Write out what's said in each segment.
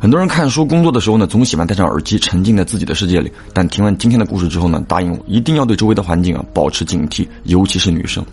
很多人看书、工作的时候呢，总喜欢戴上耳机，沉浸在自己的世界里。但听完今天的故事之后呢，答应我一定要对周围的环境啊保持警惕，尤其是女生。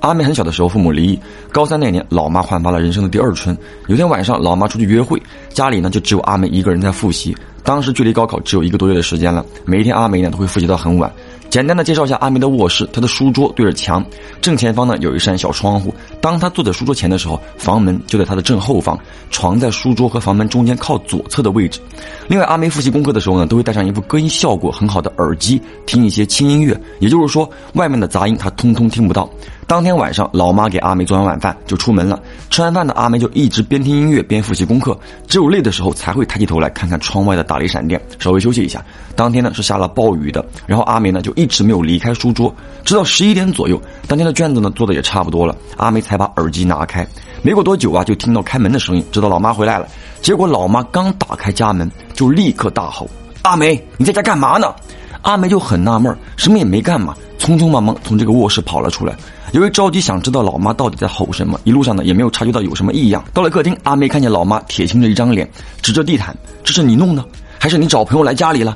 阿梅很小的时候，父母离异，高三那年，老妈焕发了人生的第二春。有天晚上，老妈出去约会，家里呢就只有阿梅一个人在复习。当时距离高考只有一个多月的时间了，每一天阿梅呢都会复习到很晚。简单的介绍一下阿梅的卧室，她的书桌对着墙，正前方呢有一扇小窗户。当她坐在书桌前的时候，房门就在她的正后方，床在书桌和房门中间靠左侧的位置。另外，阿梅复习功课的时候呢，都会带上一副隔音效果很好的耳机，听一些轻音乐，也就是说，外面的杂音她通通听不到。当天晚上，老妈给阿梅做完晚饭就出门了。吃完饭呢，阿梅就一直边听音乐边复习功课，只有累的时候才会抬起头来看看窗外的打雷闪电，稍微休息一下。当天呢是下了暴雨的，然后阿梅呢就一一直没有离开书桌，直到十一点左右，当天的卷子呢做的也差不多了，阿梅才把耳机拿开。没过多久啊，就听到开门的声音，知道老妈回来了。结果老妈刚打开家门，就立刻大吼：“阿梅，你在家干嘛呢？”阿梅就很纳闷，什么也没干嘛，匆匆忙忙从这个卧室跑了出来。由于着急想知道老妈到底在吼什么，一路上呢也没有察觉到有什么异样。到了客厅，阿梅看见老妈铁青着一张脸，指着地毯：“这是你弄的，还是你找朋友来家里了？”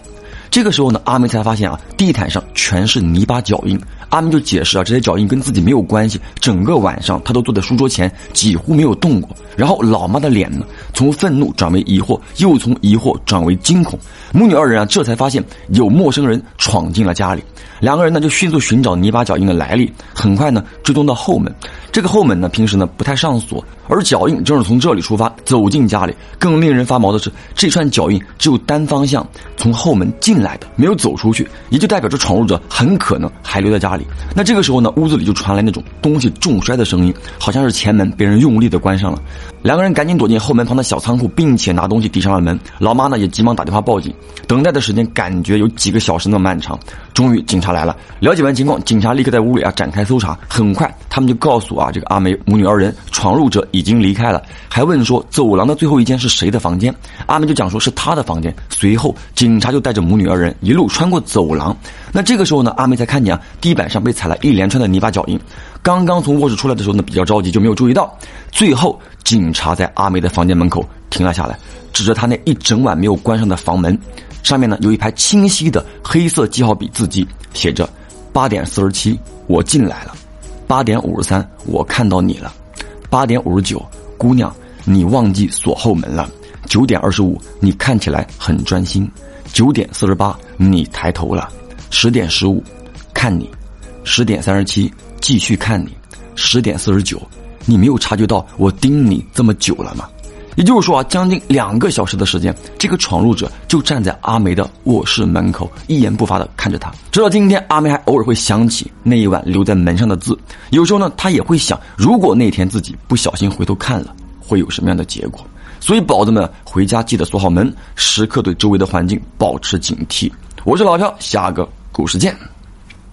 这个时候呢，阿梅才发现啊，地毯上全是泥巴脚印。阿明就解释啊，这些脚印跟自己没有关系，整个晚上他都坐在书桌前，几乎没有动过。然后老妈的脸呢，从愤怒转为疑惑，又从疑惑转为惊恐。母女二人啊，这才发现有陌生人闯进了家里。两个人呢就迅速寻找泥巴脚印的来历，很快呢追踪到后门。这个后门呢平时呢不太上锁，而脚印正是从这里出发走进家里。更令人发毛的是，这串脚印只有单方向从后门进来的，没有走出去，也就代表着闯入者很可能还留在家里。那这个时候呢，屋子里就传来那种东西重摔的声音，好像是前门被人用力的关上了。两个人赶紧躲进后门旁的小仓库，并且拿东西抵上了门。老妈呢也急忙打电话报警。等待的时间感觉有几个小时那么漫长。终于警察来了，了解完情况，警察立刻在屋里啊展开搜查。很快，他们就告诉啊这个阿梅母女二人，闯入者已经离开了，还问说走廊的最后一间是谁的房间。阿梅就讲说是她的房间。随后，警察就带着母女二人一路穿过走廊。那这个时候呢，阿梅才看见啊地板上被踩了一连串的泥巴脚印。刚刚从卧室出来的时候呢，比较着急就没有注意到。最后，警察在阿梅的房间门口停了下来，指着她那一整晚没有关上的房门，上面呢有一排清晰的黑色记号笔字迹，写着：八点四十七，我进来了；八点五十三，我看到你了；八点五十九，姑娘，你忘记锁后门了；九点二十五，你看起来很专心；九点四十八，你抬头了；十点十五，看你；十点三十七。继续看你，十点四十九，你没有察觉到我盯你这么久了吗？也就是说啊，将近两个小时的时间，这个闯入者就站在阿梅的卧室门口，一言不发的看着他。直到今天，阿梅还偶尔会想起那一晚留在门上的字。有时候呢，他也会想，如果那天自己不小心回头看了，会有什么样的结果？所以，宝子们回家记得锁好门，时刻对周围的环境保持警惕。我是老朴，下个故事见。